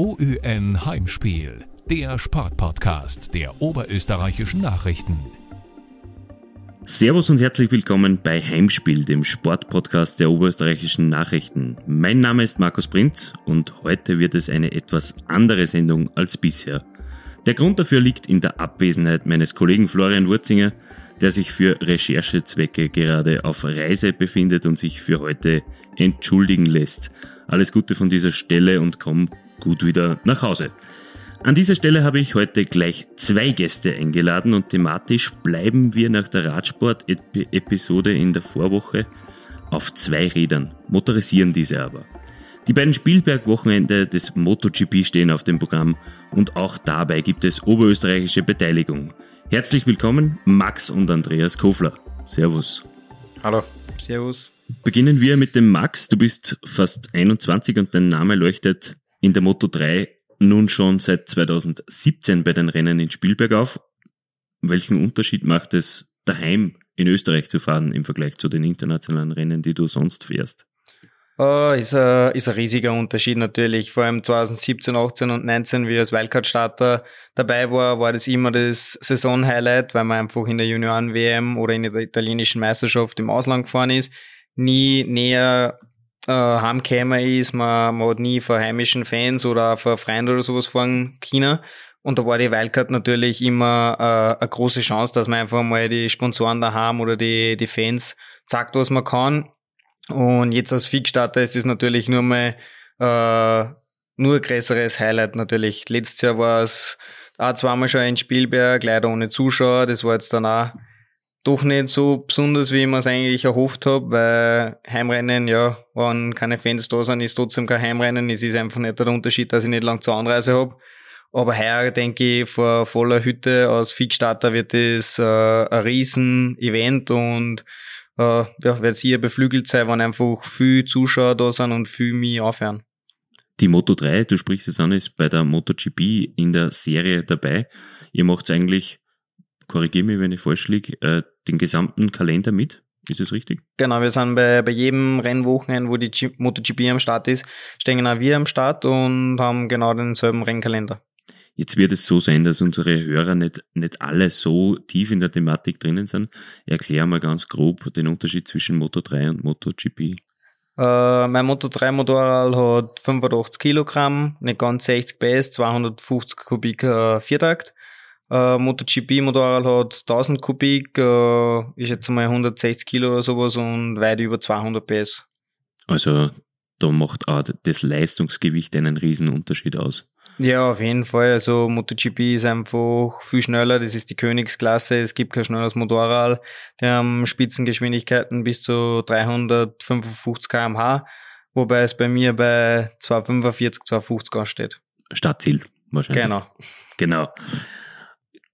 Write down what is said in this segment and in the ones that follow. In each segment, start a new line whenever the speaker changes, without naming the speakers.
OÜN Heimspiel, der Sportpodcast der oberösterreichischen Nachrichten.
Servus und herzlich willkommen bei Heimspiel, dem Sportpodcast der oberösterreichischen Nachrichten. Mein Name ist Markus Prinz und heute wird es eine etwas andere Sendung als bisher. Der Grund dafür liegt in der Abwesenheit meines Kollegen Florian Wurzinger, der sich für Recherchezwecke gerade auf Reise befindet und sich für heute entschuldigen lässt. Alles Gute von dieser Stelle und komm gut wieder nach Hause. An dieser Stelle habe ich heute gleich zwei Gäste eingeladen und thematisch bleiben wir nach der Radsport-Episode in der Vorwoche auf zwei Rädern, motorisieren diese aber. Die beiden Spielberg-Wochenende des MotoGP stehen auf dem Programm und auch dabei gibt es oberösterreichische Beteiligung. Herzlich willkommen, Max und Andreas Kofler. Servus.
Hallo. Servus.
Beginnen wir mit dem Max. Du bist fast 21 und dein Name leuchtet in der Moto 3 nun schon seit 2017 bei den Rennen in Spielberg auf. Welchen Unterschied macht es daheim in Österreich zu fahren im Vergleich zu den internationalen Rennen, die du sonst fährst?
Oh, ist, ein, ist ein riesiger Unterschied natürlich. Vor allem 2017, 18 und 19, wie ich als Wildcard-Starter dabei war, war das immer das Saison-Highlight, weil man einfach in der Junioren-WM oder in der italienischen Meisterschaft im Ausland gefahren ist, nie näher äh, heimgekommen ist, man, man hat nie vor heimischen Fans oder vor Freunden oder sowas fahren können. Und da war die Wildcard natürlich immer äh, eine große Chance, dass man einfach mal die Sponsoren da haben oder die, die Fans sagt, was man kann und jetzt als Fixstarter ist das natürlich nur mal äh, nur ein größeres Highlight natürlich. Letztes Jahr war es auch zweimal schon in Spielberg, leider ohne Zuschauer. Das war jetzt dann auch doch nicht so besonders, wie ich mir es eigentlich erhofft habe, weil Heimrennen, ja, wenn keine Fans da sind, ist trotzdem kein Heimrennen. Es ist einfach nicht der Unterschied, dass ich nicht lang zur Anreise habe. Aber heuer denke ich, vor voller Hütte als Fixstarter wird es äh, ein riesen Event und äh, ja, wird sicher beflügelt sein, wenn einfach viel Zuschauer da sind und viel mich aufhören.
Die Moto 3, du sprichst es an, ist bei der MotoGP in der Serie dabei. Ihr macht eigentlich, korrigiere mich, wenn ich falsch liege, äh, den gesamten Kalender mit. Ist das richtig?
Genau, wir sind bei, bei jedem Rennwochenende, wo die G MotoGP am Start ist, stehen auch wir am Start und haben genau denselben Rennkalender.
Jetzt wird es so sein, dass unsere Hörer nicht, nicht alle so tief in der Thematik drinnen sind. Erklär mal ganz grob den Unterschied zwischen Moto 3 und MotoGP.
Äh, mein Moto 3 Motorrad hat 85 Kilogramm, nicht ganz 60 PS, 250 Kubik äh, Viertakt. Äh, MotoGP Motorrad hat 1000 Kubik, äh, ist jetzt einmal 160 Kilo oder sowas und weit über 200 PS.
Also da macht auch das Leistungsgewicht einen riesen Unterschied aus.
Ja, auf jeden Fall. Also MotoGP ist einfach viel schneller. Das ist die Königsklasse. Es gibt kein schnelles Motorrad. Die haben Spitzengeschwindigkeiten bis zu 355 kmh, wobei es bei mir bei 245, 250 ansteht.
Startziel wahrscheinlich.
Genau.
Genau.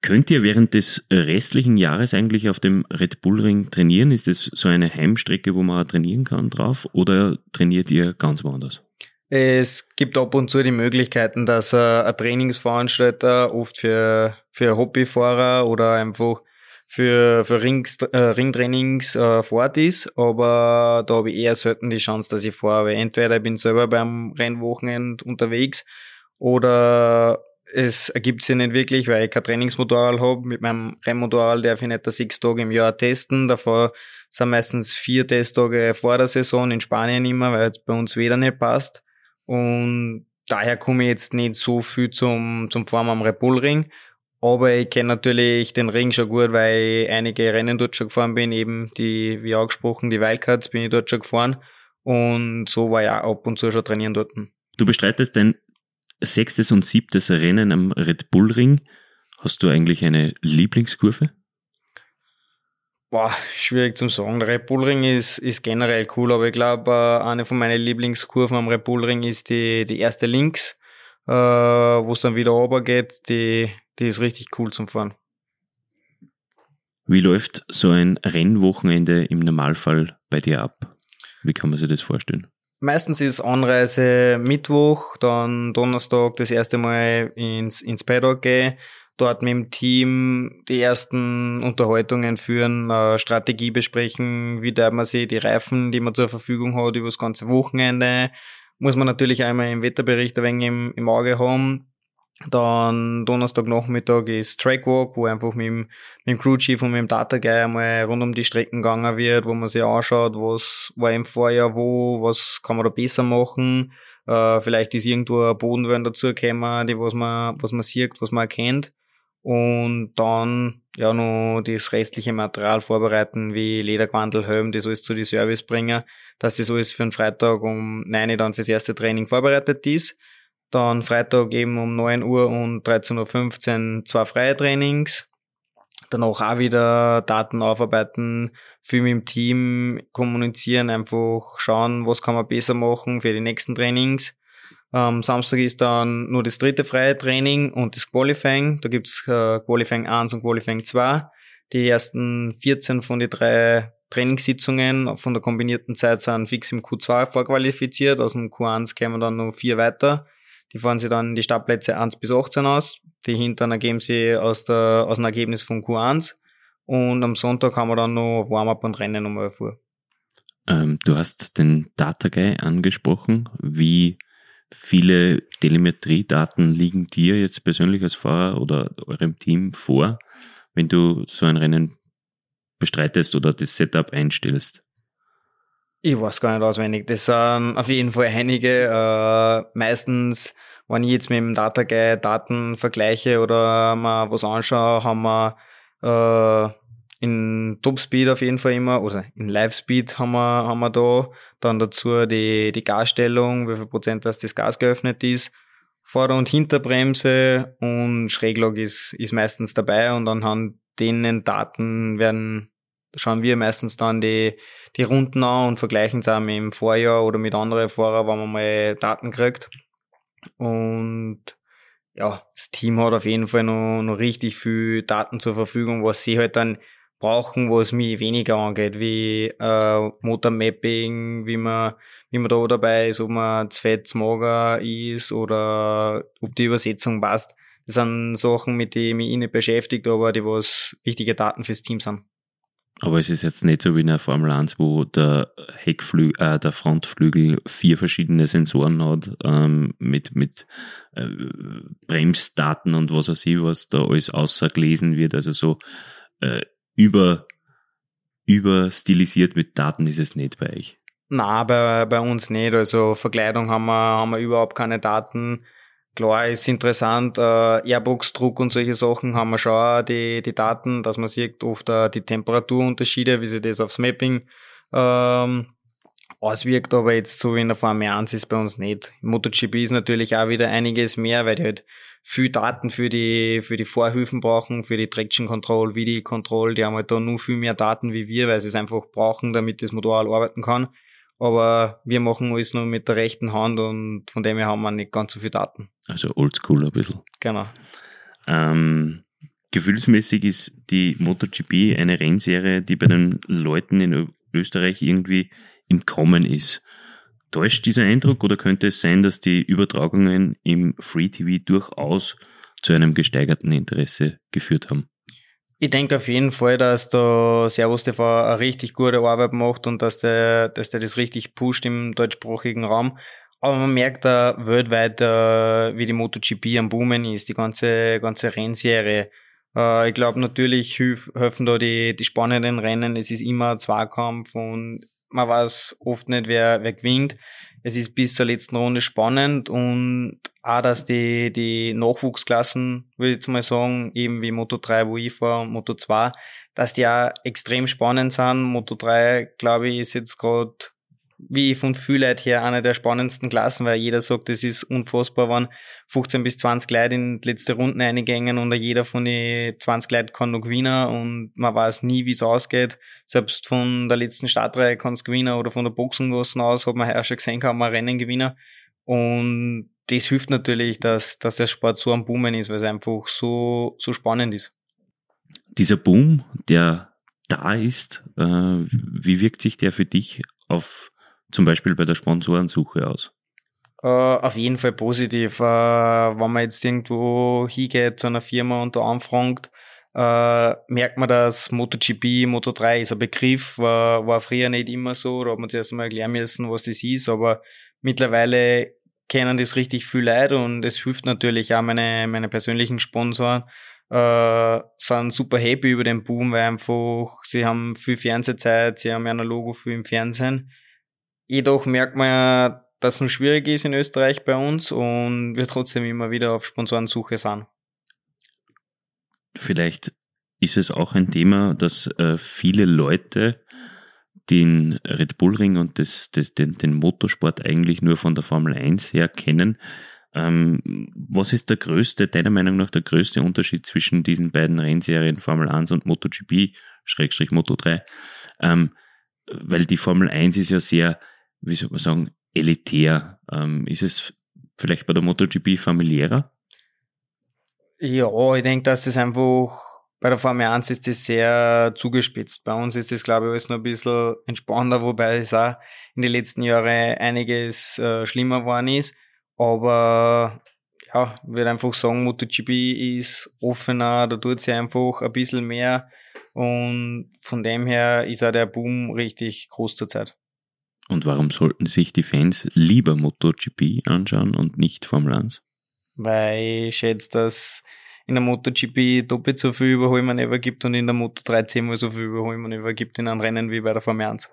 Könnt ihr während des restlichen Jahres eigentlich auf dem Red Bull Ring trainieren? Ist das so eine Heimstrecke, wo man trainieren kann drauf? Oder trainiert ihr ganz woanders?
Es gibt ab und zu die Möglichkeiten, dass ein Trainingsveranstalter oft für, für Hobbyfahrer oder einfach für, für Rings, äh, Ringtrainings äh, vor Ort ist, aber da habe ich eher selten die Chance, dass ich fahre, weil entweder ich bin selber beim Rennwochenende unterwegs oder es ergibt sich nicht wirklich, weil ich kein Trainingsmotorrad habe. Mit meinem Rennmotorrad darf ich nicht sechs Tage im Jahr testen. Davor sind meistens vier Testtage vor der Saison in Spanien immer, weil es bei uns wieder nicht passt. Und daher komme ich jetzt nicht so viel zum, zum Fahren am Red Bull Ring. Aber ich kenne natürlich den Ring schon gut, weil ich einige Rennen dort schon gefahren bin, eben die, wie angesprochen, die Wildcards bin ich dort schon gefahren. Und so war ich auch ab und zu schon trainieren dort.
Du bestreitest dein sechstes und siebtes Rennen am Red Bull Ring. Hast du eigentlich eine Lieblingskurve?
Boah, schwierig zum sagen. Der Red Bull Ring ist, ist generell cool, aber ich glaube, äh, eine von meinen Lieblingskurven am Red Bull Ring ist die, die erste links, äh, wo es dann wieder runter geht. Die, die ist richtig cool zum Fahren.
Wie läuft so ein Rennwochenende im Normalfall bei dir ab? Wie kann man sich das vorstellen?
Meistens ist Anreise Mittwoch, dann Donnerstag das erste Mal ins, ins Paddock gehen, dort mit dem Team die ersten Unterhaltungen führen, äh, Strategie besprechen, wie darf man sich die Reifen, die man zur Verfügung hat, über das ganze Wochenende, muss man natürlich einmal im Wetterbericht ein wenig im, im Auge haben. Dann Donnerstagnachmittag ist Trackwalk, wo einfach mit dem, mit dem Crew Chief und mit dem Data Guy einmal rund um die Strecken gegangen wird, wo man sich anschaut, was war im Vorjahr wo, was kann man da besser machen. Äh, vielleicht ist irgendwo ein Bodenwellen dazugekommen, die was man, was man sieht, was man erkennt. Und dann ja noch das restliche Material vorbereiten, wie Lederquandel, Helm, das alles zu die Service bringen, dass das alles für den Freitag um 9 Uhr dann fürs erste Training vorbereitet ist. Dann Freitag eben um 9 Uhr und 13.15 Uhr zwei freie Trainings. Danach auch wieder Daten aufarbeiten, viel mit dem Team kommunizieren, einfach schauen, was kann man besser machen für die nächsten Trainings. Am Samstag ist dann nur das dritte freie Training und das Qualifying. Da gibt's äh, Qualifying 1 und Qualifying 2. Die ersten 14 von den drei Trainingssitzungen von der kombinierten Zeit sind fix im Q2 vorqualifiziert. Aus dem Q1 kämen dann noch vier weiter. Die fahren sie dann die Startplätze 1 bis 18 aus. Die hintern ergeben sie aus, der, aus dem Ergebnis von Q1. Und am Sonntag haben wir dann noch Warm-up und Rennen um 11 Uhr.
Ähm, du hast den Data Guy angesprochen. Wie viele Telemetriedaten liegen dir jetzt persönlich als Fahrer oder eurem Team vor, wenn du so ein Rennen bestreitest oder das Setup einstellst?
Ich weiß gar nicht auswendig. Das sind auf jeden Fall einige. Äh, meistens, wenn ich jetzt mit dem Data Guy Daten vergleiche oder mal was anschaue, haben wir äh, in Topspeed auf jeden Fall immer, oder in Live-Speed haben wir, haben wir da. Dann dazu die, die Gasstellung, wie viel Prozent dass das Gas geöffnet ist. Vorder- und Hinterbremse und Schräglog ist, ist meistens dabei und anhand denen Daten werden schauen wir meistens dann die, die Runden an und vergleichen es auch mit dem Vorjahr oder mit anderen Fahrern, wenn man mal Daten kriegt. Und ja, das Team hat auf jeden Fall noch, noch richtig viel Daten zur Verfügung, was sie halt dann brauchen, was mich weniger angeht, wie äh, Motormapping, wie man, wie man da dabei ist, ob man zu fett, zu mager ist oder ob die Übersetzung passt. Das sind Sachen, mit denen ich mich nicht beschäftigt, aber die was wichtige Daten fürs Team sind.
Aber es ist jetzt nicht so wie in der Formel 1, wo der Heckflügel, äh, der Frontflügel vier verschiedene Sensoren hat, ähm, mit, mit äh, Bremsdaten und was weiß ich, was da alles außergelesen wird. Also so äh, über, über stilisiert mit Daten ist es nicht bei euch.
Na, bei, bei uns nicht. Also Verkleidung haben wir, haben wir überhaupt keine Daten. Klar ist interessant, äh, Airbox-Druck und solche Sachen haben wir schon die, die Daten, dass man sieht oft äh, die Temperaturunterschiede, wie sich das aufs Mapping ähm, auswirkt, aber jetzt so wie in der Formel 1 ist bei uns nicht. MotoGP ist natürlich auch wieder einiges mehr, weil die halt viel Daten für die, für die Vorhöfen brauchen, für die Traction Control, die Control, die haben halt da nur viel mehr Daten wie wir, weil sie es einfach brauchen, damit das Motorrad arbeiten kann. Aber wir machen alles nur mit der rechten Hand und von dem her haben wir nicht ganz so viel Daten.
Also oldschool ein bisschen.
Genau.
Ähm, gefühlsmäßig ist die MotoGP eine Rennserie, die bei den Leuten in Österreich irgendwie im Kommen ist. Täuscht dieser Eindruck oder könnte es sein, dass die Übertragungen im Free TV durchaus zu einem gesteigerten Interesse geführt haben?
Ich denke auf jeden Fall, dass da Servus TV eine richtig gute Arbeit macht und dass der, dass der das richtig pusht im deutschsprachigen Raum. Aber man merkt da weltweit, äh, wie die MotoGP am Boomen ist, die ganze, ganze Rennserie. Äh, ich glaube natürlich helfen da die, die spannenden Rennen. Es ist immer ein Zweikampf und man weiß oft nicht, wer, wer gewinnt. Es ist bis zur letzten Runde spannend und auch, dass die, die Nachwuchsklassen, würde ich jetzt mal sagen, eben wie Moto 3, wo ich fahre und Moto 2, dass die auch extrem spannend sind. Moto 3, glaube ich, ist jetzt gerade wie ich von viel Leute her eine der spannendsten Klassen, weil jeder sagt, es ist unfassbar, wenn 15 bis 20 Leute in die letzte Runde eingängen und jeder von den 20 Leuten kann noch gewinnen und man weiß nie, wie es ausgeht. Selbst von der letzten Startreihe kann es gewinnen oder von der Boxengassen aus hat man ja schon gesehen, kann man Rennen gewinnen. Und das hilft natürlich, dass, dass der Sport so am Boomen ist, weil es einfach so, so spannend ist.
Dieser Boom, der da ist, äh, wie wirkt sich der für dich auf zum Beispiel bei der Sponsorensuche aus?
Uh, auf jeden Fall positiv. Uh, wenn man jetzt irgendwo hingeht zu einer Firma und da anfragt, uh, merkt man, dass MotoGP, Moto3 ist ein Begriff, war, war früher nicht immer so, da hat man zuerst mal erklären müssen, was das ist, aber mittlerweile kennen das richtig viel Leute und es hilft natürlich auch meine, meine persönlichen Sponsoren, äh, sind super happy über den Boom, weil einfach sie haben viel Fernsehzeit, sie haben ja ein Logo viel im Fernsehen. Jedoch merkt man ja, dass es noch schwierig ist in Österreich bei uns und wir trotzdem immer wieder auf Sponsorensuche sind.
Vielleicht ist es auch ein Thema, dass äh, viele Leute den Red Bull Ring und das, das, den, den Motorsport eigentlich nur von der Formel 1 her kennen. Ähm, was ist der größte, deiner Meinung nach, der größte Unterschied zwischen diesen beiden Rennserien Formel 1 und MotoGP, Schrägstrich Moto 3? Ähm, weil die Formel 1 ist ja sehr, wie soll man sagen, elitär. Ähm, ist es vielleicht bei der MotoGP familiärer?
Ja, ich denke, dass es einfach bei der Formel 1 ist das sehr zugespitzt. Bei uns ist das, glaube ich, alles noch ein bisschen entspannter, wobei es auch in den letzten Jahren einiges äh, schlimmer geworden ist. Aber ja, ich würde einfach sagen, MotoGP ist offener, da tut sie einfach ein bisschen mehr. Und von dem her ist auch der Boom richtig groß zurzeit.
Und warum sollten sich die Fans lieber MotoGP anschauen und nicht Formel 1?
Weil ich schätze, dass in der MotoGP doppelt so viel Überholmanöver gibt und in der Moto 3 zehnmal so viel Überholmanöver gibt in einem Rennen wie bei der Formel 1.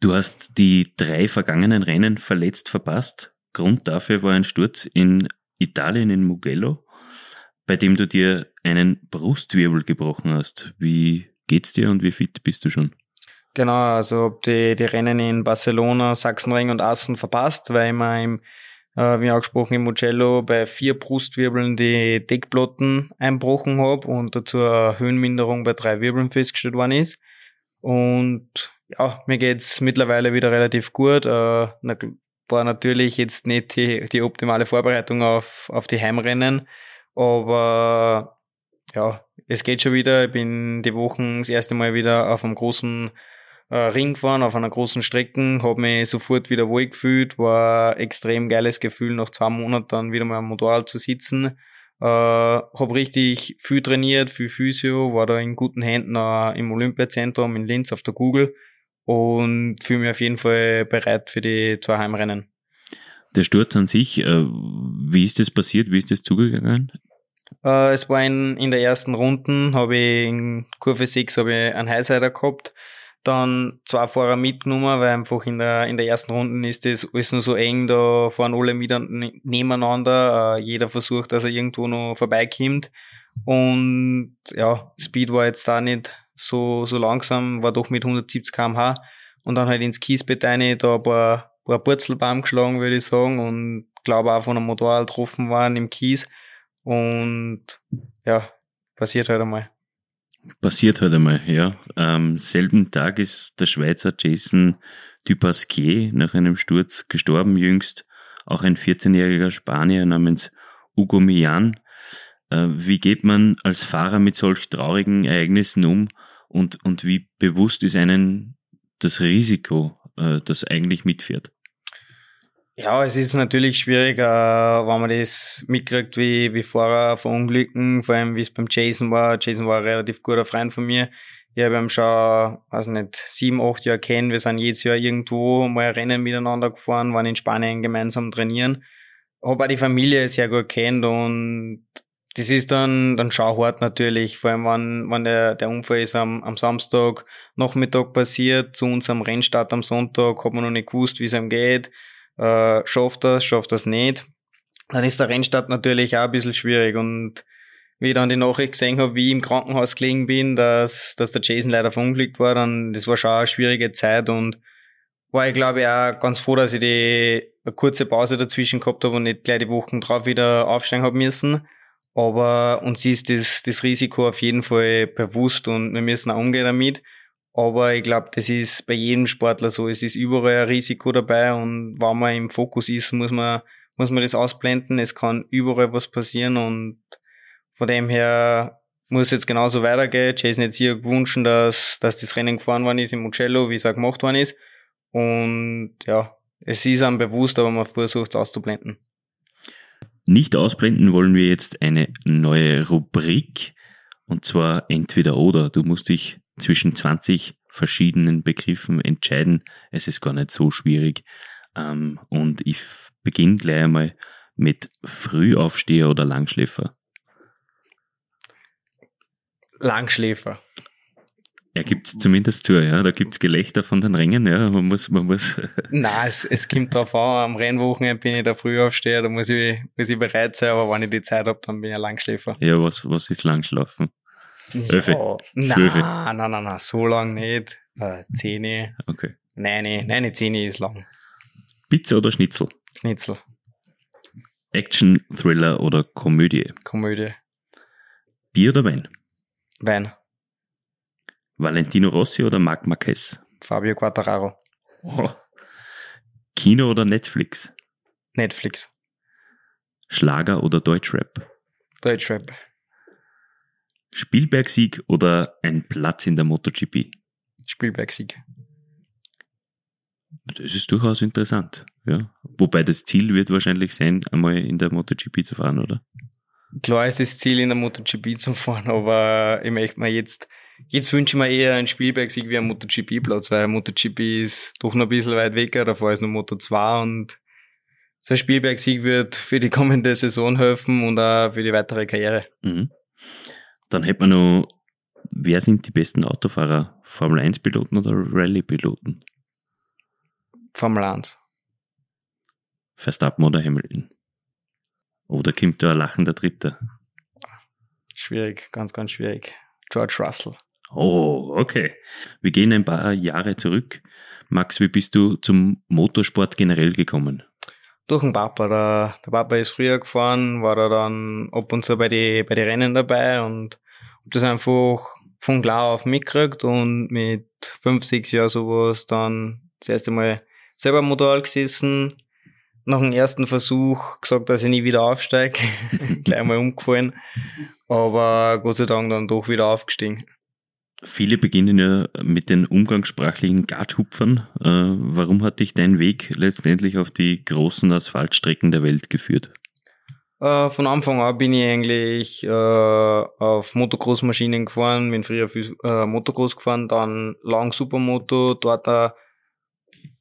Du hast die drei vergangenen Rennen verletzt verpasst. Grund dafür war ein Sturz in Italien in Mugello, bei dem du dir einen Brustwirbel gebrochen hast. Wie geht's dir und wie fit bist du schon?
Genau, also die, die Rennen in Barcelona, Sachsenring und Assen verpasst, weil ich mir im, äh, wie angesprochen, im Mugello bei vier Brustwirbeln die Deckplatten einbrochen habe und dazu eine Höhenminderung bei drei Wirbeln festgestellt worden ist. Und ja, mir geht's mittlerweile wieder relativ gut. Äh, war natürlich jetzt nicht die, die optimale Vorbereitung auf, auf die Heimrennen, aber ja, es geht schon wieder. Ich bin die Wochen das erste Mal wieder auf einem großen äh, Ring gefahren, auf einer großen Strecke, habe mich sofort wieder wohl gefühlt, war extrem geiles Gefühl, nach zwei Monaten dann wieder mal am Motorrad zu sitzen. Äh, habe richtig viel trainiert, viel Physio, war da in guten Händen äh, im Olympiazentrum in Linz auf der Google und fühle mich auf jeden Fall bereit für die zwei Heimrennen.
Der Sturz an sich, äh, wie ist das passiert? Wie ist das zugegangen?
Äh, es war in, in der ersten Runden, habe ich in Kurve 6 habe ich einen Highsider gehabt, dann zwei Fahrer mitgenommen, weil einfach in der, in der ersten Runde ist das alles nur so eng, da fahren alle miteinander, nebeneinander, äh, jeder versucht, dass er irgendwo noch vorbeikommt und ja, Speed war jetzt da nicht so, so langsam, war doch mit 170 kmh und dann halt ins Kiesbett rein, da ein paar, paar Purzelbaum geschlagen, würde ich sagen, und glaube auch von einem Motorrad getroffen waren im Kies. Und ja, passiert halt einmal.
Passiert halt einmal, ja. Am selben Tag ist der Schweizer Jason Dupasquier nach einem Sturz gestorben jüngst. Auch ein 14-jähriger Spanier namens Hugo Millan. Äh, wie geht man als Fahrer mit solch traurigen Ereignissen um und, und wie bewusst ist einen das Risiko, äh, das eigentlich mitfährt?
Ja, es ist natürlich schwierig, äh, wenn man das mitkriegt, wie, wie Fahrer verunglücken, vor allem wie es beim Jason war. Jason war ein relativ guter Freund von mir. Ich habe ihn schon, weiß nicht, sieben, acht Jahre kennen. Wir sind jedes Jahr irgendwo mal Rennen miteinander gefahren, waren in Spanien gemeinsam trainieren. Habe auch die Familie sehr gut kennt und das ist dann, dann schauhart natürlich, vor allem wenn, wenn der, der Unfall ist am, am Samstag Nachmittag passiert, zu unserem Rennstart am Sonntag, hat man noch nicht gewusst, wie es ihm geht, äh, schafft das, schafft das nicht. Dann ist der Rennstart natürlich auch ein bisschen schwierig und wie ich dann die Nachricht gesehen habe, wie ich im Krankenhaus gelegen bin, dass, dass der Jason leider verunglückt war, dann, das war schon eine schwierige Zeit und war ich glaube ich auch ganz froh, dass ich die eine kurze Pause dazwischen gehabt habe und nicht gleich die Wochen drauf wieder aufsteigen habe müssen. Aber uns ist das, das Risiko auf jeden Fall bewusst und wir müssen auch umgehen damit. Aber ich glaube, das ist bei jedem Sportler so. Es ist überall ein Risiko dabei und wenn man im Fokus ist, muss man, muss man das ausblenden. Es kann überall was passieren und von dem her muss jetzt genauso weitergehen. Jason hat sich gewünscht, dass, dass das Rennen gefahren worden ist im Mugello, wie es auch gemacht worden ist. Und ja, es ist einem bewusst, aber man versucht es auszublenden.
Nicht ausblenden wollen wir jetzt eine neue Rubrik und zwar entweder oder. Du musst dich zwischen 20 verschiedenen Begriffen entscheiden. Es ist gar nicht so schwierig. Ähm, und ich beginne gleich einmal mit Frühaufsteher oder Langschläfer.
Langschläfer.
Er gibt es zumindest zu, ja. Da gibt es Gelächter von den Rängen, ja. Man muss, man muss.
Nein, es, es kommt drauf an. Am Rennwochenende bin ich der Frühaufsteher, da muss ich, muss ich bereit sein, aber wenn ich die Zeit habe, dann bin ich ein Langschläfer.
Ja, was, was ist Langschlafen?
Elfe? Ja, nein, nein, nein, nein, so lang nicht. Äh, Zehni.
Okay.
Nein, nein, Zehni ist lang.
Pizza oder Schnitzel?
Schnitzel.
Action, Thriller oder Komödie?
Komödie.
Bier oder Wein?
Wein.
Valentino Rossi oder Marc Marquez?
Fabio Quattararo.
Oh. Kino oder Netflix?
Netflix.
Schlager oder Deutschrap?
Deutschrap.
Spielbergsieg oder ein Platz in der MotoGP?
Spielbergsieg.
Das ist durchaus interessant, ja. Wobei das Ziel wird wahrscheinlich sein, einmal in der MotoGP zu fahren, oder?
Klar ist das Ziel, in der MotoGP zu fahren, aber ich möchte mir jetzt, jetzt wünsche ich mir eher einen Spielberg-Sieg wie einen MotoGP-Platz, weil MotoGP ist doch noch ein bisschen weit weg, davor ist nur Moto 2 und so ein Spielberg-Sieg wird für die kommende Saison helfen und auch für die weitere Karriere.
Mhm. Dann hätte man noch, wer sind die besten Autofahrer? Formel 1-Piloten oder Rallye-Piloten?
Formel 1.
Verstappen oder Hamilton? Oder kommt da ein lachender Dritter?
Schwierig, ganz, ganz schwierig. George Russell.
Oh, okay. Wir gehen ein paar Jahre zurück. Max, wie bist du zum Motorsport generell gekommen?
Durch den Papa. Der, der Papa ist früher gefahren, war da dann ab und zu bei den bei die Rennen dabei und hab das einfach von klar auf mitgekriegt und mit fünf, sechs Jahren sowas dann das erste Mal selber im Motorrad gesessen, nach dem ersten Versuch gesagt, dass ich nie wieder aufsteige, gleich mal umgefallen, aber Gott sei Dank dann doch wieder aufgestiegen.
Viele beginnen ja mit den umgangssprachlichen Garthupfern. Äh, warum hat dich dein Weg letztendlich auf die großen Asphaltstrecken der Welt geführt?
Äh, von Anfang an bin ich eigentlich äh, auf Motocross-Maschinen gefahren, bin früher viel äh, Motocross gefahren, dann lang Supermoto, dort äh,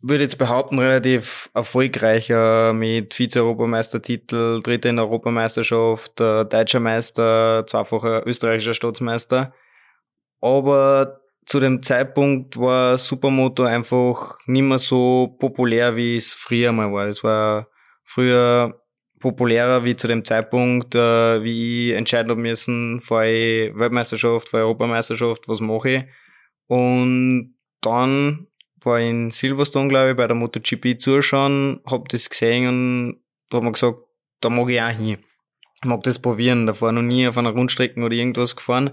würde jetzt behaupten, relativ erfolgreicher mit Vize-Europameistertitel, Dritter in der Europameisterschaft, äh, deutscher Meister, zweifacher österreichischer Staatsmeister. Aber zu dem Zeitpunkt war Supermoto einfach nicht mehr so populär, wie es früher mal war. Es war früher populärer wie zu dem Zeitpunkt, äh, wie ich entscheiden habe müssen, fahre ich Weltmeisterschaft, fahre Europameisterschaft, was mache ich. Und dann war in Silverstone, glaube ich, bei der MotoGP zuschauen, hab das gesehen und da hat man gesagt, da mag ich auch hin. Ich mag das probieren. Da war noch nie auf einer Rundstrecke oder irgendwas gefahren.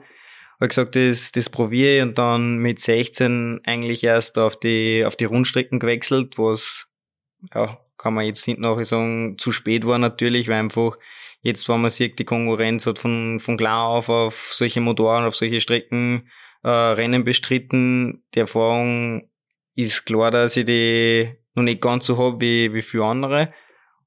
Hab gesagt, das, das probiere ich und dann mit 16 eigentlich erst auf die, auf die Rundstrecken gewechselt, was, ja, kann man jetzt nicht nachher sagen, zu spät war natürlich, weil einfach jetzt, wenn man sieht, die Konkurrenz hat von, von klar auf auf solche Motoren, auf solche Strecken äh, Rennen bestritten. Die Erfahrung ist klar, dass ich die noch nicht ganz so habe wie, wie viele andere.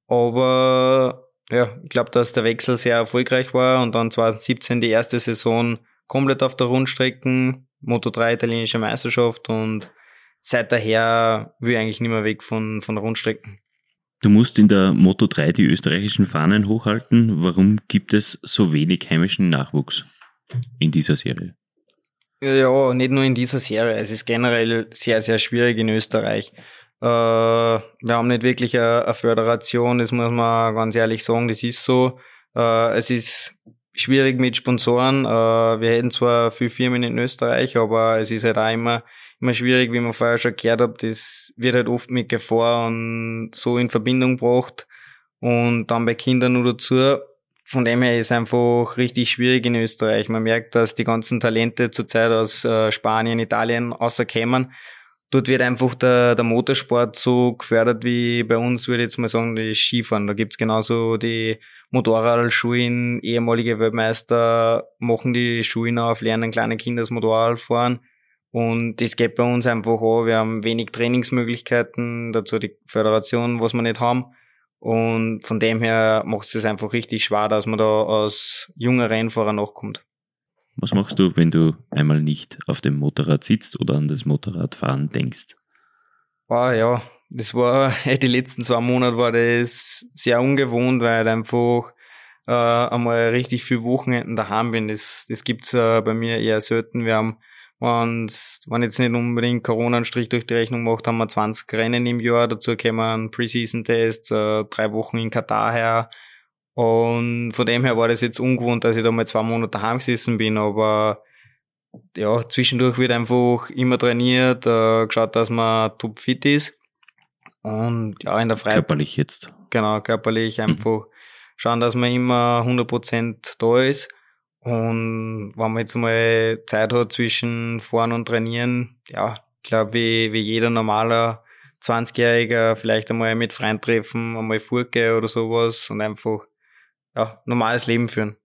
Aber ja, ich glaube, dass der Wechsel sehr erfolgreich war und dann 2017 die erste Saison komplett auf der Rundstrecken, Moto 3 italienische Meisterschaft und seit daher will ich eigentlich nicht mehr weg von, von der Rundstrecken.
Du musst in der Moto 3 die österreichischen Fahnen hochhalten. Warum gibt es so wenig heimischen Nachwuchs in dieser Serie?
Ja, nicht nur in dieser Serie. Es ist generell sehr, sehr schwierig in Österreich. Äh, wir haben nicht wirklich eine, eine Föderation, das muss man ganz ehrlich sagen, das ist so. Äh, es ist schwierig mit Sponsoren. Äh, wir hätten zwar viele Firmen in Österreich, aber es ist halt auch immer, immer schwierig, wie man vorher schon gehört hat. Das wird halt oft mit Gefahr und so in Verbindung gebracht. Und dann bei Kindern nur dazu von dem her ist einfach richtig schwierig in Österreich. Man merkt, dass die ganzen Talente zurzeit aus äh, Spanien, Italien außerkämen. Dort wird einfach der, der Motorsport so gefördert wie bei uns, würde ich jetzt mal sagen, die Skifahren. Da gibt's genauso die Motorradschulen, ehemalige Weltmeister machen die Schulen auf, lernen kleine Kinder das Motorrad fahren. Und das geht bei uns einfach an. Wir haben wenig Trainingsmöglichkeiten, dazu die Föderation, was wir nicht haben. Und von dem her macht es einfach richtig schwer, dass man da als junger Rennfahrer nachkommt.
Was machst du, wenn du einmal nicht auf dem Motorrad sitzt oder an das Motorradfahren denkst?
Ah ja, das war, die letzten zwei Monate war das sehr ungewohnt, weil einfach äh, einmal richtig viele Wochenenden daheim bin. Das, das gibt's äh, bei mir eher selten. Wir haben, und wenn jetzt nicht unbedingt Corona einen Strich durch die Rechnung macht, haben wir 20 Rennen im Jahr. Dazu kommen Preseason-Tests, äh, drei Wochen in Katar her. Und von dem her war das jetzt ungewohnt, dass ich da mal zwei Monate daheim gesessen bin, aber ja, zwischendurch wird einfach immer trainiert, äh, geschaut, dass man top fit ist. Und ja, in der Freizeit.
Körperlich jetzt.
Genau, körperlich mhm. einfach mhm. schauen, dass man immer 100% da ist. Und wenn man jetzt mal Zeit hat zwischen Fahren und Trainieren, ja, ich glaube, wie, wie jeder normaler 20-Jähriger vielleicht einmal mit Freunden treffen, einmal Furke oder sowas und einfach, ja, normales Leben führen.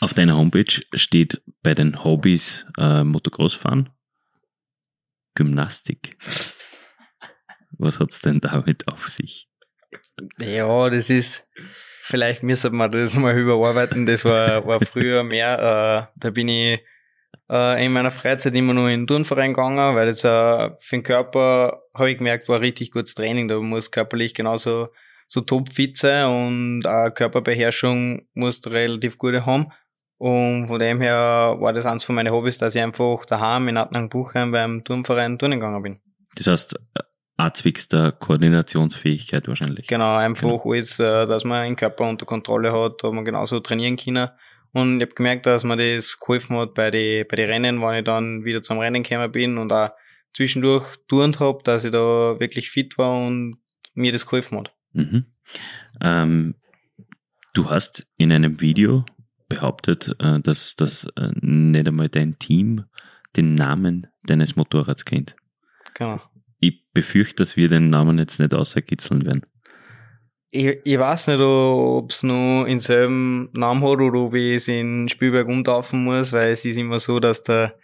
Auf deiner Homepage steht bei den Hobbys äh, Motocross fahren, Gymnastik. Was hat's denn damit auf sich?
Ja, das ist, vielleicht müsste man das mal überarbeiten. Das war, war früher mehr, äh, da bin ich äh, in meiner Freizeit immer nur in den Turnverein gegangen, weil das äh, für den Körper, habe ich gemerkt, war richtig gutes Training. Da muss körperlich genauso so top fit sein und auch Körperbeherrschung musst du relativ gut haben. Und von dem her war das eins von meinen Hobbys, dass ich einfach daheim in Adnang Buchheim beim Turnverein turnen gegangen bin.
Das heißt, Arzwix der Koordinationsfähigkeit wahrscheinlich.
Genau, einfach genau. alles, äh, dass man den Körper unter Kontrolle hat, da man genauso trainieren kann. Und ich habe gemerkt, dass mir das geholfen hat bei den bei die Rennen, wenn ich dann wieder zum Rennen gekommen bin und auch zwischendurch turnt habe, dass ich da wirklich fit war und mir das geholfen hat.
Mhm. Ähm, du hast in einem Video behauptet, äh, dass, dass äh, nicht einmal dein Team den Namen deines Motorrads kennt.
Genau.
Ich befürchte, dass wir den Namen jetzt nicht außerkitzeln werden.
Ich, ich weiß nicht, ob es nur in selben Namen hat oder ob ich es in Spielberg umtaufen muss, weil es ist immer so, dass der,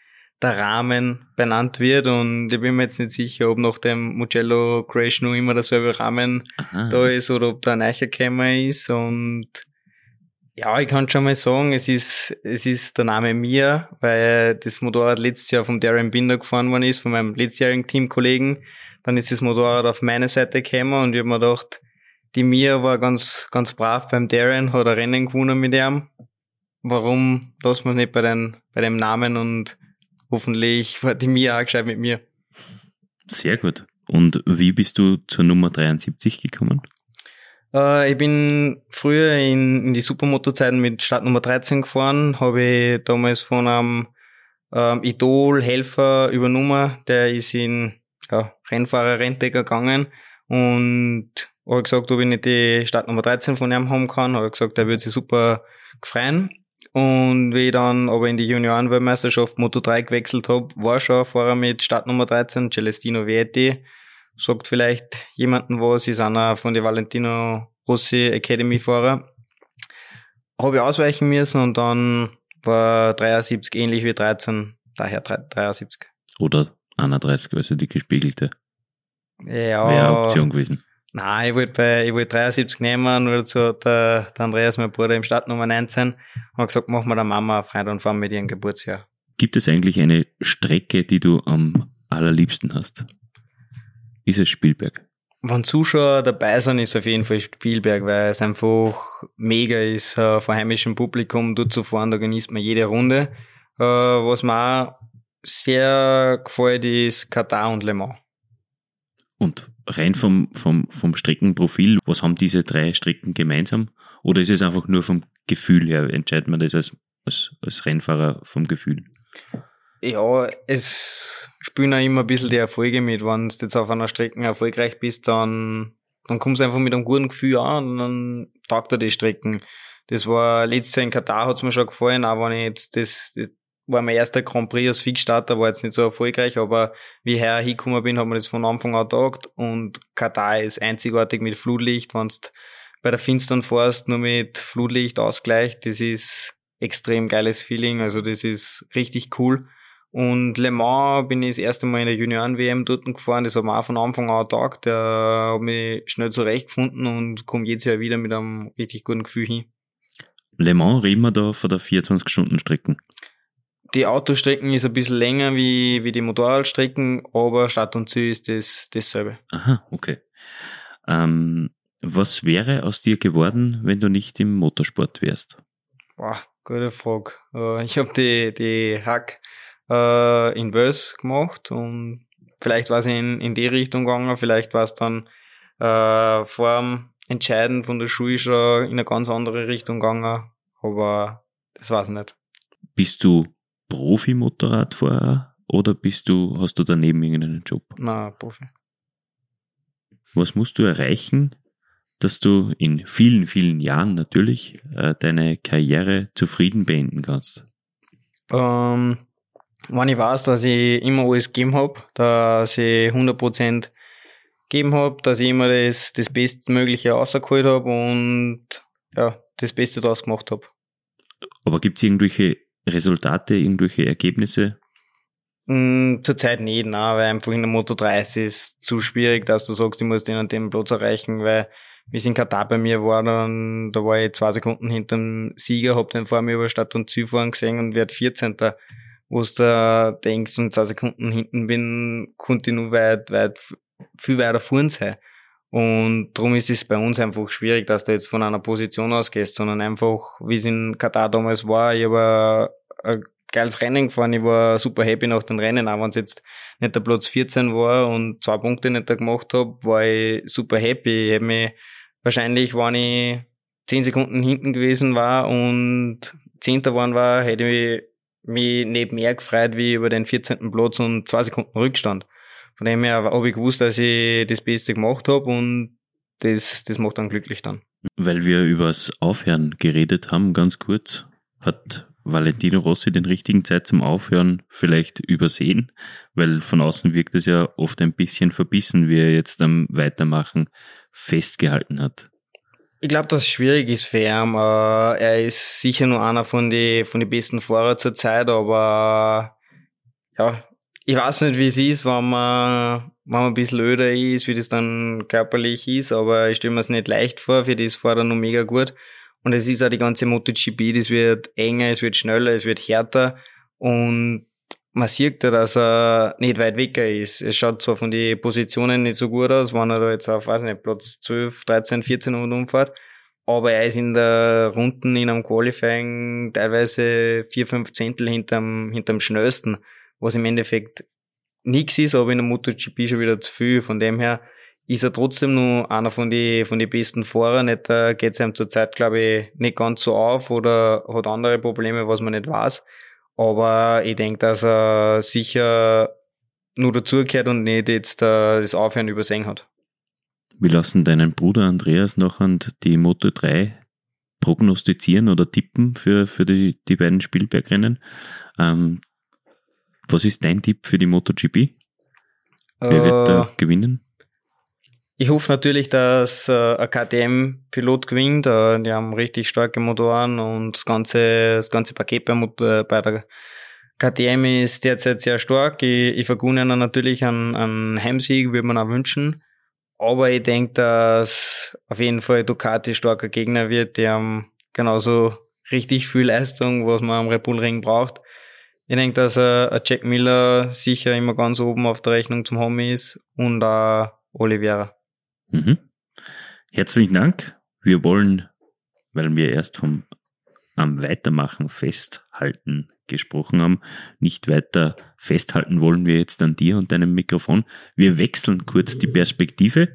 der Rahmen benannt wird und ich bin mir jetzt nicht sicher, ob nach dem Mugello Crash nur immer derselbe Rahmen Aha. da ist oder ob da ein Eicher ist und ja, ich kann schon mal sagen, es ist, es ist der Name Mia, weil das Motorrad letztes Jahr vom Darren Binder gefahren worden ist, von meinem letztjährigen Teamkollegen. Dann ist das Motorrad auf meine Seite gekommen und ich habe mir gedacht, die Mia war ganz, ganz brav beim Darren, hat ein Rennen gewonnen mit ihm. Warum lassen wir nicht bei, den, bei dem Namen und hoffentlich war die Mia auch gescheit mit mir.
Sehr gut. Und wie bist du zur Nummer 73 gekommen?
Äh, ich bin früher in, in die Supermoto-Zeiten mit Startnummer 13 gefahren, habe ich damals von einem ähm, Idol-Helfer übernommen, der ist in ja, Rennfahrer-Rente gegangen und habe gesagt, ob ich nicht die Startnummer 13 von ihm haben kann, habe gesagt, er würde sich super freuen. Und wie ich dann aber in die Junioren-Weltmeisterschaft Moto 3 gewechselt habe, war schon ein Fahrer mit Startnummer 13, Celestino Vietti, sagt vielleicht jemanden was, ist einer von den Valentino Rossi Academy Fahrer. Habe ich ausweichen müssen und dann war 73 ähnlich wie 13, daher 73.
Oder 31, also die gespiegelte.
Ja.
Wäre Option gewesen.
Nein, ich wollte bei, ich wollte 73 nehmen, nur dazu hat der, der Andreas, mein Bruder, im Start Nummer 19, hat gesagt, mach mal der Mama eine Freude und fahren mit ihrem Geburtsjahr.
Gibt es eigentlich eine Strecke, die du am allerliebsten hast? ist es Spielberg.
Wenn Zuschauer dabei sind, ist auf jeden Fall Spielberg, weil es einfach mega ist, äh, vor heimischem Publikum dort zu fahren, da genießt man jede Runde. Äh, was mir auch sehr gefällt, ist Katar und Le Mans.
Und rein vom, vom, vom Streckenprofil, was haben diese drei Strecken gemeinsam? Oder ist es einfach nur vom Gefühl her? Entscheidet man das als, als, als Rennfahrer vom Gefühl?
Ja, es spielen auch immer ein bisschen die Erfolge mit. Wenn du jetzt auf einer Strecke erfolgreich bist, dann, dann kommst du einfach mit einem guten Gefühl an und dann taugt er die Strecken. Das war letztes Jahr in Katar hat's mir schon gefallen, aber wenn ich jetzt das, das war mein erster Grand Prix als Fixstarter, war jetzt nicht so erfolgreich, aber wie ich hingekommen bin, hat mir das von Anfang an taugt und Katar ist einzigartig mit Flutlicht, wenn bei der Finstern fährst, nur mit Flutlicht ausgleicht, das ist extrem geiles Feeling, also das ist richtig cool. Und Le Mans bin ich das erste Mal in der Junioren-WM dort gefahren. Das hat mir auch von Anfang an Tag. Der hat mich schnell zurechtgefunden und komme jetzt Jahr wieder mit einem richtig guten Gefühl hin.
Le Mans reden wir da von der 24-Stunden-Strecken?
Die Autostrecken ist ein bisschen länger wie, wie die Motorradstrecken, aber Stadt und Ziel ist das, dasselbe.
Aha, okay. Ähm, was wäre aus dir geworden, wenn du nicht im Motorsport wärst?
Boah, gute Frage. Äh, ich habe die, die Hack äh, in Wels gemacht und vielleicht war es in, in die Richtung gegangen, vielleicht war es dann äh, vor dem Entscheiden von der Schule schon in eine ganz andere Richtung gegangen, aber das weiß ich nicht.
Bist du Profi-Motorradfahrer oder bist du, hast du daneben irgendeinen Job?
Na, Profi.
Was musst du erreichen, dass du in vielen, vielen Jahren natürlich äh, deine Karriere zufrieden beenden kannst?
Ähm, wenn ich weiß, dass ich immer alles gegeben habe, dass ich 100% gegeben habe, dass ich immer das, das Bestmögliche rausgeholt habe und ja, das Beste daraus gemacht habe.
Aber gibt es irgendwelche Resultate, irgendwelche Ergebnisse?
Mm, Zurzeit nicht, nein, weil einfach in der Moto 30 ist zu schwierig, dass du sagst, ich muss den und den Platz erreichen, weil wie es in Katar bei mir war, dann, da war ich zwei Sekunden hinter dem Sieger, hab den vor mir über Stadt und Ziel fahren gesehen und werd 14. Wo du da denkst und zwei Sekunden hinten bin, konnte ich nur weit, weit, viel weiter vorn sein. Und darum ist es bei uns einfach schwierig, dass du jetzt von einer Position ausgehst, sondern einfach, wie es in Katar damals war, ich habe ein geiles Rennen gefahren, ich war super happy nach den Rennen, auch wenn es jetzt nicht der Platz 14 war und zwei Punkte nicht da gemacht habe, war ich super happy. Ich habe mich wahrscheinlich, wenn ich zehn Sekunden hinten gewesen war und Zehnter geworden war, hätte ich mich nicht mehr gefreut wie über den 14. Platz und zwei Sekunden Rückstand. Von dem her habe ich gewusst, dass ich das Beste gemacht habe und das, das macht dann glücklich dann.
Weil wir übers Aufhören geredet haben, ganz kurz, hat Valentino Rossi den richtigen Zeit zum Aufhören vielleicht übersehen, weil von außen wirkt es ja oft ein bisschen verbissen, wie er jetzt am Weitermachen festgehalten hat.
Ich glaube, dass es schwierig ist für ihn. Äh, er ist sicher nur einer von den von die besten Fahrer zur Zeit, aber ja, ich weiß nicht, wie es ist, wenn man, wenn man ein bisschen öder ist, wie das dann körperlich ist, aber ich stelle mir es nicht leicht vor, für das fährt er noch mega gut. Und es ist auch die ganze MotoGP, das wird enger, es wird schneller, es wird härter und man sieht ja, dass er nicht weit weg ist. Es schaut zwar von den Positionen nicht so gut aus, wenn er da jetzt auf, weiß nicht, Platz 12, 13, 14 und umfährt, aber er ist in der Runden in einem Qualifying teilweise vier, fünf Zehntel hinterm, hinterm schnellsten was im Endeffekt nichts ist, aber in der MotoGP schon wieder zu viel. Von dem her ist er trotzdem nur einer von den von die besten Fahrern. Nicht, äh, geht es ihm zurzeit, glaube ich, nicht ganz so auf oder hat andere Probleme, was man nicht weiß. Aber ich denke, dass er sicher nur dazugehört und nicht jetzt äh, das Aufhören übersehen hat.
Wir lassen deinen Bruder Andreas noch an die Moto 3 prognostizieren oder tippen für, für die, die beiden Spielbergrennen. Ähm, was ist dein Tipp für die MotoGP? Wer äh, wird da gewinnen?
Ich hoffe natürlich, dass äh, ein KTM-Pilot gewinnt. Äh, die haben richtig starke Motoren und das ganze, das ganze Paket bei, äh, bei der KTM ist derzeit sehr stark. Ich, ich vergune ihnen natürlich einen, einen Heimsieg, würde man auch wünschen. Aber ich denke, dass auf jeden Fall Ducati starker Gegner wird. Die haben genauso richtig viel Leistung, was man am Red Bull Ring braucht. Ich denke, dass äh, Jack Miller sicher immer ganz oben auf der Rechnung zum Homie ist und äh, Oliveira.
Mhm. Herzlichen Dank. Wir wollen, weil wir erst vom am Weitermachen festhalten gesprochen haben, nicht weiter festhalten wollen wir jetzt an dir und deinem Mikrofon. Wir wechseln kurz die Perspektive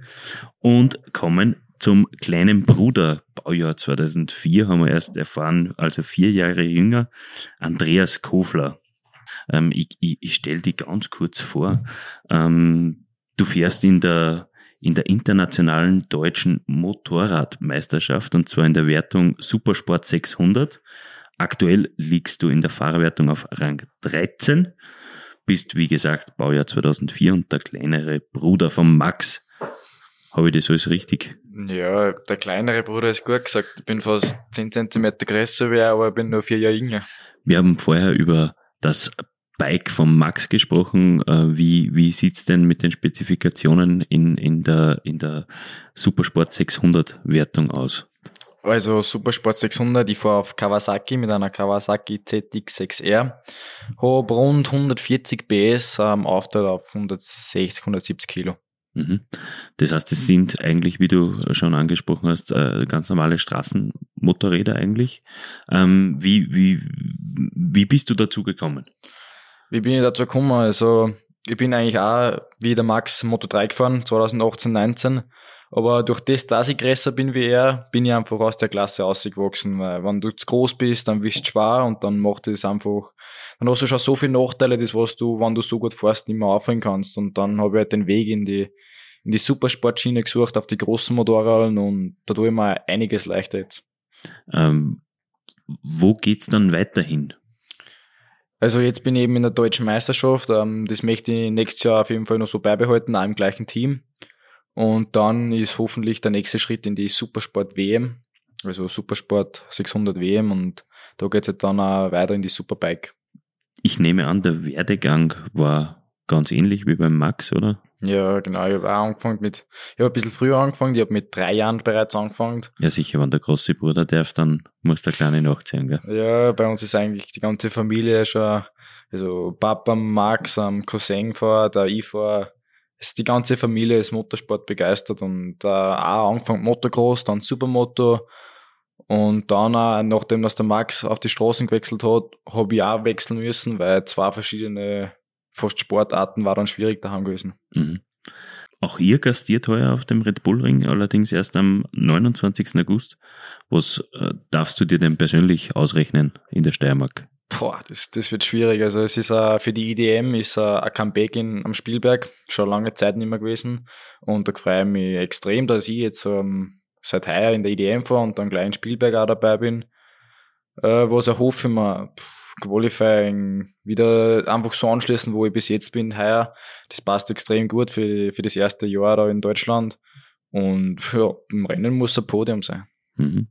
und kommen zum kleinen Bruder. Baujahr 2004 haben wir erst erfahren, also vier Jahre jünger, Andreas Kofler. Ähm, ich ich, ich stelle die ganz kurz vor. Ähm, du fährst in der, in der internationalen deutschen Motorradmeisterschaft und zwar in der Wertung Supersport 600. Aktuell liegst du in der Fahrerwertung auf Rang 13, bist wie gesagt Baujahr 2004 und der kleinere Bruder von Max. Habe ich das alles richtig?
Ja, der kleinere Bruder ist gut gesagt. Ich bin fast 10 cm größer wie er, aber ich bin nur vier Jahre jünger.
Wir haben vorher über das Bike von Max gesprochen. Äh, wie, wie sieht's denn mit den Spezifikationen in, in, der, in der Supersport 600 Wertung aus?
Also Supersport 600, ich fahre auf Kawasaki mit einer Kawasaki ZX6R, habe rund 140 PS, ähm, Auftritt auf 160, 170 Kilo.
Mhm. Das heißt, es sind eigentlich, wie du schon angesprochen hast, äh, ganz normale Straßenmotorräder eigentlich. Ähm, wie, wie, wie bist du dazu gekommen?
Wie bin ich dazu gekommen? Also, ich bin eigentlich auch wie der Max Moto 3 gefahren, 2018, 19. Aber durch das, dass ich größer bin wie er, bin ich einfach aus der Klasse ausgewachsen. Weil wenn du zu groß bist, dann bist du schwer und dann macht es einfach, dann hast du schon so viele Nachteile, das was du, wenn du so gut fährst, nicht mehr aufhören kannst. Und dann habe ich halt den Weg in die, in die Supersportschiene gesucht, auf die großen Motorräder und da tue ich mir einiges leichter jetzt.
Ähm, wo geht's dann weiterhin?
Also jetzt bin ich eben in der deutschen Meisterschaft. Ähm, das möchte ich nächstes Jahr auf jeden Fall noch so beibehalten, auch im gleichen Team. Und dann ist hoffentlich der nächste Schritt in die Supersport WM, also Supersport 600 WM und da geht es halt dann auch weiter in die Superbike.
Ich nehme an, der Werdegang war ganz ähnlich wie beim Max, oder?
Ja, genau. Ich habe auch angefangen mit, ich habe ein bisschen früher angefangen, ich habe mit drei Jahren bereits angefangen.
Ja, sicher, wenn der große Bruder darf, dann muss der Kleine nachziehen, gell?
Ja, bei uns ist eigentlich die ganze Familie schon, also Papa, Max, um, Cousin fährt, der ich fahre, ist die ganze Familie ist Motorsport begeistert und äh, auch angefangen Motocross, dann Supermoto und dann auch, nachdem dass der Max auf die Straßen gewechselt hat, habe ich auch wechseln müssen, weil zwei verschiedene fast Sportarten war dann schwierig daheim gewesen.
Mhm. Auch ihr gastiert heuer auf dem Red Bull Ring, allerdings erst am 29. August. Was äh, darfst du dir denn persönlich ausrechnen in der Steiermark?
Boah, das, das wird schwierig. Also es ist uh, für die IDM ist uh, ein Comeback in, am Spielberg schon lange Zeit nicht mehr gewesen. Und da freue ich mich extrem, dass ich jetzt um, ähm, seit heuer in der IDM fahre und dann gleich in Spielberg auch dabei bin. Uh, was erhoffe ich mir? Pff, Qualifying wieder einfach so anschließen, wo ich bis jetzt bin, heuer. Das passt extrem gut für, für das erste Jahr da in Deutschland. Und ja, im Rennen muss ein Podium sein.
Mhm.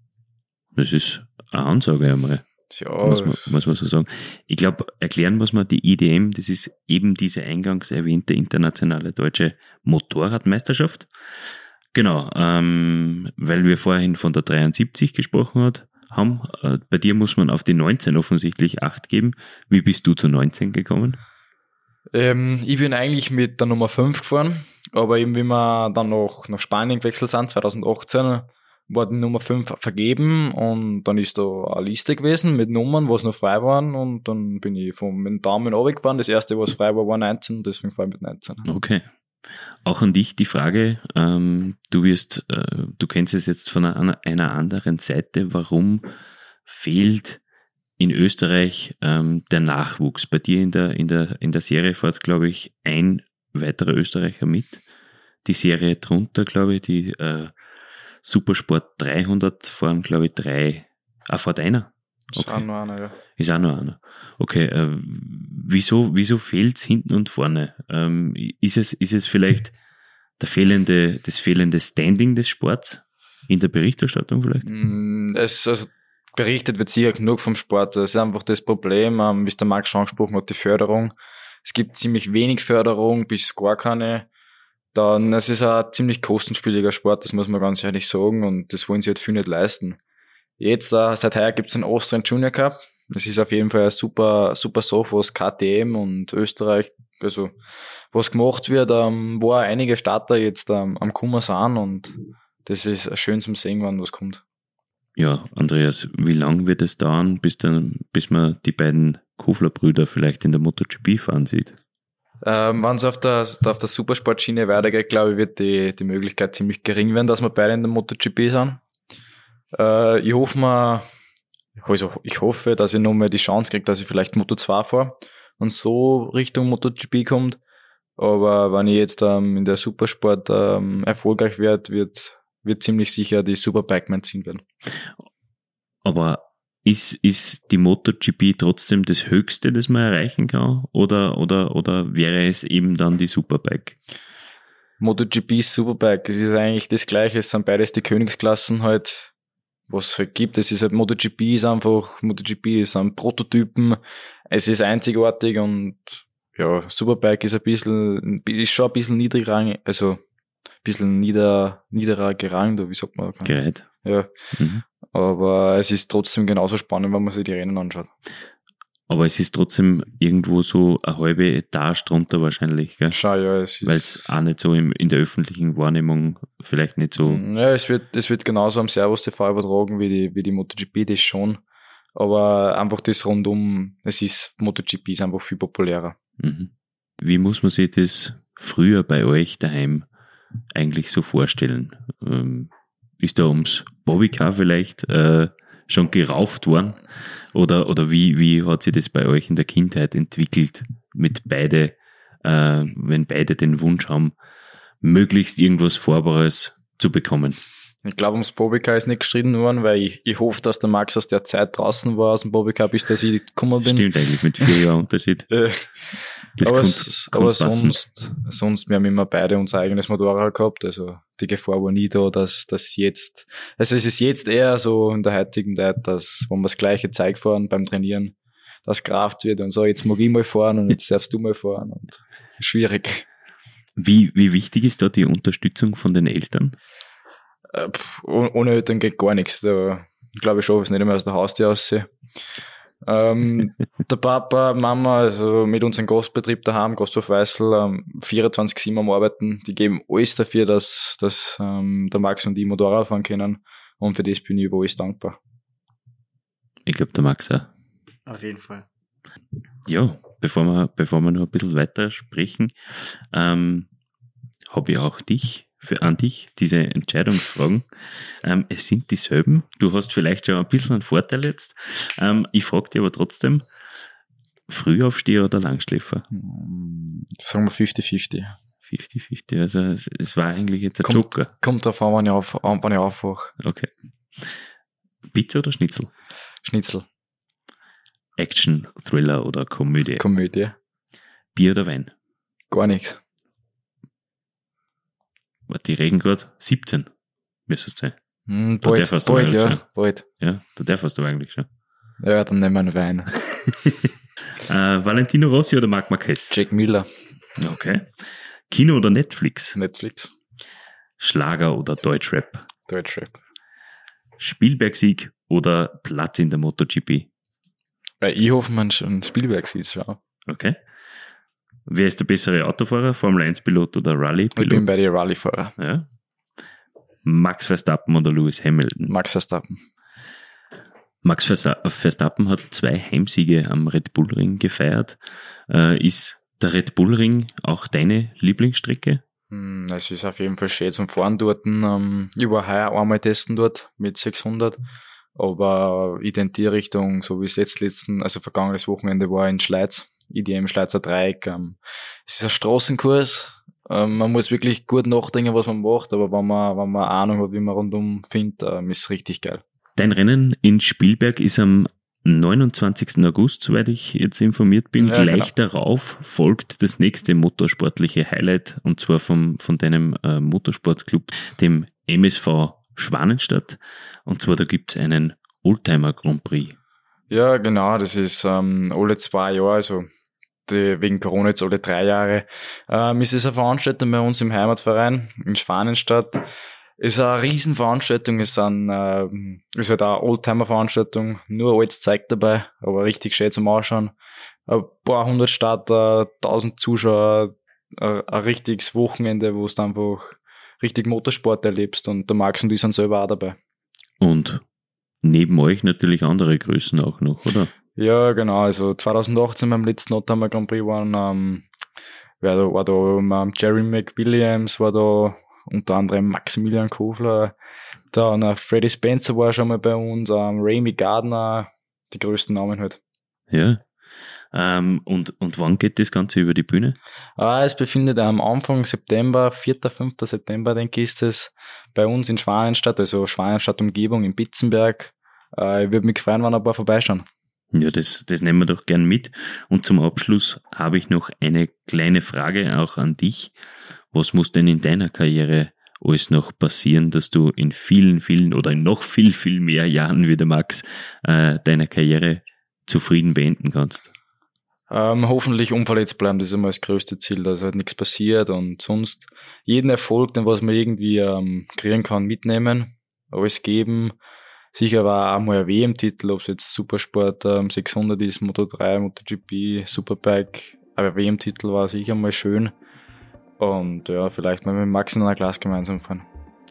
Das ist eine Ansage einmal. Ja, muss man, muss man so sagen. Ich glaube, erklären muss man die IDM, das ist eben diese eingangs erwähnte internationale deutsche Motorradmeisterschaft. Genau, ähm, weil wir vorhin von der 73 gesprochen hat, haben. Äh, bei dir muss man auf die 19 offensichtlich Acht geben. Wie bist du zu 19 gekommen?
Ähm, ich bin eigentlich mit der Nummer 5 gefahren, aber eben wie wir dann noch nach Spanien gewechselt sind, 2018, war die Nummer 5 vergeben und dann ist da eine Liste gewesen mit Nummern, was noch frei waren und dann bin ich vom mit dem Daumen runtergefahren. Das erste, was frei war, war 19, deswegen fahre ich mit 19.
Okay. Auch an dich die Frage, ähm, du wirst, äh, du kennst es jetzt von einer, einer anderen Seite, warum fehlt in Österreich ähm, der Nachwuchs? Bei dir in der, in der, in der Serie fährt, glaube ich, ein weiterer Österreicher mit. Die Serie drunter, glaube ich, die äh, Supersport 300 fahren, glaube ich, drei. Ah, fährt einer?
Okay. Ist auch nur einer, ja.
Ist auch nur einer. Okay, äh, wieso, wieso fehlt's hinten und vorne? Ähm, ist es, ist es vielleicht der fehlende, das fehlende Standing des Sports in der Berichterstattung vielleicht?
Mm, es, also, berichtet wird sicher genug vom Sport. Das ist einfach das Problem, ähm, wie es der Max schon angesprochen hat, die Förderung. Es gibt ziemlich wenig Förderung, bis gar keine. Dann, es ist ein ziemlich kostenspieliger Sport, das muss man ganz ehrlich sagen, und das wollen sie halt viel nicht leisten. Jetzt, äh, seit heuer gibt's den Austrian Junior Cup. Das ist auf jeden Fall ein super, super Sache, was KTM und Österreich, also was gemacht wird, ähm, wo auch einige Starter jetzt ähm, am Kummer sind und das ist schön zum Sehen, wann was kommt.
Ja, Andreas, wie lang wird es dauern, bis, dann, bis man die beiden Kofler-Brüder vielleicht in der MotoGP fahren sieht?
Ähm, Wenn es auf der, auf der Supersportschiene weitergeht, glaube ich, wird die, die Möglichkeit ziemlich gering werden, dass wir beide in der MotoGP sind. Äh, ich hoffe mal, also ich hoffe, dass ich nochmal die Chance kriege, dass ich vielleicht Moto 2 fahre und so Richtung MotoGP kommt. Aber wenn ich jetzt ähm, in der Supersport ähm, erfolgreich werde, wird, wird ziemlich sicher die Superbike mein Ziel werden.
Aber ist, ist die MotoGP trotzdem das Höchste, das man erreichen kann? Oder, oder, oder wäre es eben dann die Superbike?
MotoGP, Superbike, es ist eigentlich das Gleiche, es sind beides die Königsklassen halt was es halt gibt. Es ist halt MotoGP ist einfach, MotoGP ist ein Prototypen, es ist einzigartig und ja, Superbike ist ein bisschen, ist schon ein bisschen niedrigrangig, also ein bisschen nieder, niederer gerangt, oder wie sagt man?
Gerät.
Ja. Mhm. Aber es ist trotzdem genauso spannend, wenn man sich die Rennen anschaut.
Aber es ist trotzdem irgendwo so eine halbe Etage drunter wahrscheinlich, gell?
Schau, ja, es
Weil es
ist.
auch nicht so im, in der öffentlichen Wahrnehmung vielleicht nicht so.
Ja, es wird, es wird genauso am Servus TV übertragen wie die, wie die MotoGP, das schon. Aber einfach das rundum, es ist, MotoGP ist einfach viel populärer.
Mhm. Wie muss man sich das früher bei euch daheim eigentlich so vorstellen? Ähm, ist da ums Bobbycar vielleicht äh, schon gerauft worden? Oder, oder wie, wie hat sich das bei euch in der Kindheit entwickelt? Mit beide, äh, wenn beide den Wunsch haben, möglichst irgendwas Fahrbares zu bekommen.
Ich glaube, ums Bobbycar ist nicht gestritten worden, weil ich, ich hoffe, dass der Max aus der Zeit draußen war, aus dem Bobbycar, bis dass ich gekommen bin.
Stimmt eigentlich mit vier Jahren Unterschied.
Äh, aber
kommt-
s-
kommt
aber sonst, sonst, wir haben immer beide unser eigenes Motorrad gehabt, also die Gefahr war nie da, dass das jetzt, also es ist jetzt eher so in der heutigen Zeit, dass, wenn wir das gleiche Zeug fahren beim Trainieren, das Kraft wird und so, jetzt mag ich mal fahren und jetzt darfst du mal fahren und schwierig.
Wie, wie wichtig ist da die Unterstützung von den Eltern?
Äh, pff, oh- ohne Eltern geht gar nichts. Da glaube ich schon, es nicht einmal aus der Haustür aussehe. Ähm, der Papa, Mama, also mit unserem Gastbetrieb daheim, Gasthof Weißel, ähm, 24-7 am Arbeiten, die geben alles dafür, dass, dass ähm, der Max und ich Motorrad fahren können. Und für das bin ich über alles dankbar.
Ich glaube, der Max auch.
Auf jeden Fall.
Ja, bevor wir, bevor wir noch ein bisschen weiter sprechen, ähm, habe ich auch dich, für, an dich, diese Entscheidungsfragen. Ähm, es sind dieselben. Du hast vielleicht schon ein bisschen einen Vorteil jetzt. Ähm, ich frage dich aber trotzdem, Frühaufsteher oder Langschläfer?
Ähm, Sagen wir 50-50.
50-50. Also es, es war eigentlich jetzt ein
Kommt-
Joker.
Kommt drauf an, wann ich, auf, an, wann ich aufwache.
Okay. Pizza oder Schnitzel?
Schnitzel,
Action, Thriller oder Komödie?
Komödie,
Bier oder Wein?
gar nichts.
Warte, Die regen gerade 17. Müsste es sein. Da
bald,
darfst du
bald,
eigentlich
ja,
schon.
bald.
Ja, da darfst du eigentlich schon.
Ja, dann nehmen wir einen Wein.
Äh, Valentino Rossi oder Marc Marquez?
Jack Miller,
Okay. Kino oder Netflix?
Netflix,
Schlager oder Deutschrap?
Deutschrap.
Spielberg-Sieg oder Platz in der MotoGP?
Weil ich hoffe, man schon Spielberg sieht schon.
Okay. Wer ist der bessere Autofahrer? Formel 1-Pilot oder
Ich bin
Rallye-Pilot?
bei den Rallye-Fahrer.
Ja. Max Verstappen oder Lewis Hamilton?
Max Verstappen.
Max Verstappen hat zwei Heimsiege am Red Bull Ring gefeiert. Äh, ist der Red Bull Ring auch deine Lieblingsstrecke?
Hm, Es ist auf jeden Fall schön zum Fahren dort. Ähm, Ich war heuer einmal testen dort mit 600. Aber ich tendiere Richtung, so wie es jetzt letzten, also vergangenes Wochenende war in Schleiz, IDM Schleizer Dreieck. Ähm, Es ist ein Straßenkurs. Ähm, Man muss wirklich gut nachdenken, was man macht. Aber wenn man, wenn man Ahnung hat, wie man rundum findet, ähm, ist es richtig geil.
Dein Rennen in Spielberg ist am 29. August, soweit ich jetzt informiert bin.
Ja,
Gleich darauf folgt das nächste motorsportliche Highlight und zwar vom, von deinem äh, Motorsportclub, dem MSV Schwanenstadt. Und zwar da gibt's einen Oldtimer Grand Prix.
Ja, genau, das ist ähm, alle zwei Jahre, also die, wegen Corona jetzt alle drei Jahre. Ähm, ist es eine Veranstaltung bei uns im Heimatverein in Schwanenstadt. Ist eine Riesenveranstaltung, ist ein, ähm, ist halt eine Oldtimer-Veranstaltung, nur altes Zeug dabei, aber richtig schön zum Anschauen. Ein paar hundert Starter, tausend Zuschauer, ein, ein richtiges Wochenende, wo du einfach richtig Motorsport erlebst und der Max und ich sind selber auch dabei.
Und neben euch natürlich andere Größen auch noch, oder?
Ja, genau. Also 2018 beim letzten Oldtimer Grand Prix waren, ähm, wer da, war da ähm, Jerry McWilliams, war da unter anderem Maximilian Kofler, dann äh, Freddie Spencer war schon mal bei uns, ähm, Ramy Gardner, die größten Namen halt.
Ja. Ähm, und, und wann geht das Ganze über die Bühne?
Ah, es befindet am Anfang September, 4., 5. September, denke ich, ist es bei uns in Schwanenstadt, also Schwanenstadt Umgebung in Bitzenberg. Äh, ich würde mich freuen, wenn ein paar vorbeischauen.
Ja, das, das nehmen wir doch gern mit. Und zum Abschluss habe ich noch eine kleine Frage auch an dich. Was muss denn in deiner Karriere alles noch passieren, dass du in vielen, vielen oder in noch viel, viel mehr Jahren wie der Max äh, deine Karriere zufrieden beenden kannst?
Ähm, hoffentlich unverletzt bleiben, das ist immer das größte Ziel, dass halt nichts passiert und sonst jeden Erfolg, den was man irgendwie ähm, kriegen kann, mitnehmen, alles geben. Sicher war auch mal ein WM-Titel, ob es jetzt Supersport ähm, 600 ist, Moto 3, MotoGP, Superbike, aber WM-Titel war sicher mal schön. Und ja, vielleicht mal mit Max in einer Glas gemeinsam fahren.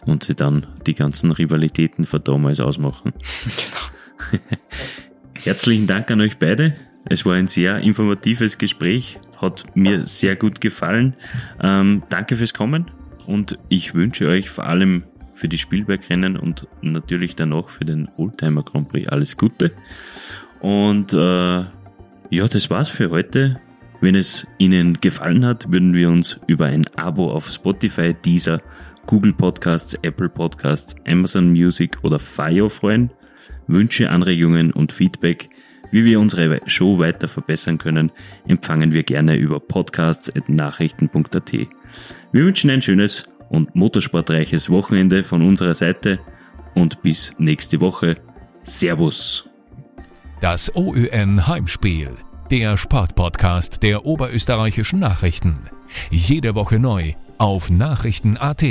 Und sie dann die ganzen Rivalitäten von damals ausmachen.
genau.
Herzlichen Dank an euch beide. Es war ein sehr informatives Gespräch, hat mir sehr gut gefallen. Ähm, danke fürs Kommen und ich wünsche euch vor allem für die Spielbergrennen und natürlich danach für den Oldtimer Grand Prix alles Gute. Und äh, ja, das war's für heute. Wenn es Ihnen gefallen hat, würden wir uns über ein Abo auf Spotify, Deezer, Google Podcasts, Apple Podcasts, Amazon Music oder Fire freuen. Wünsche, Anregungen und Feedback, wie wir unsere Show weiter verbessern können, empfangen wir gerne über podcasts.nachrichten.at. Wir wünschen ein schönes und motorsportreiches Wochenende von unserer Seite und bis nächste Woche. Servus.
Das OÜN Heimspiel, der Sportpodcast der oberösterreichischen Nachrichten. Jede Woche neu auf Nachrichten.at.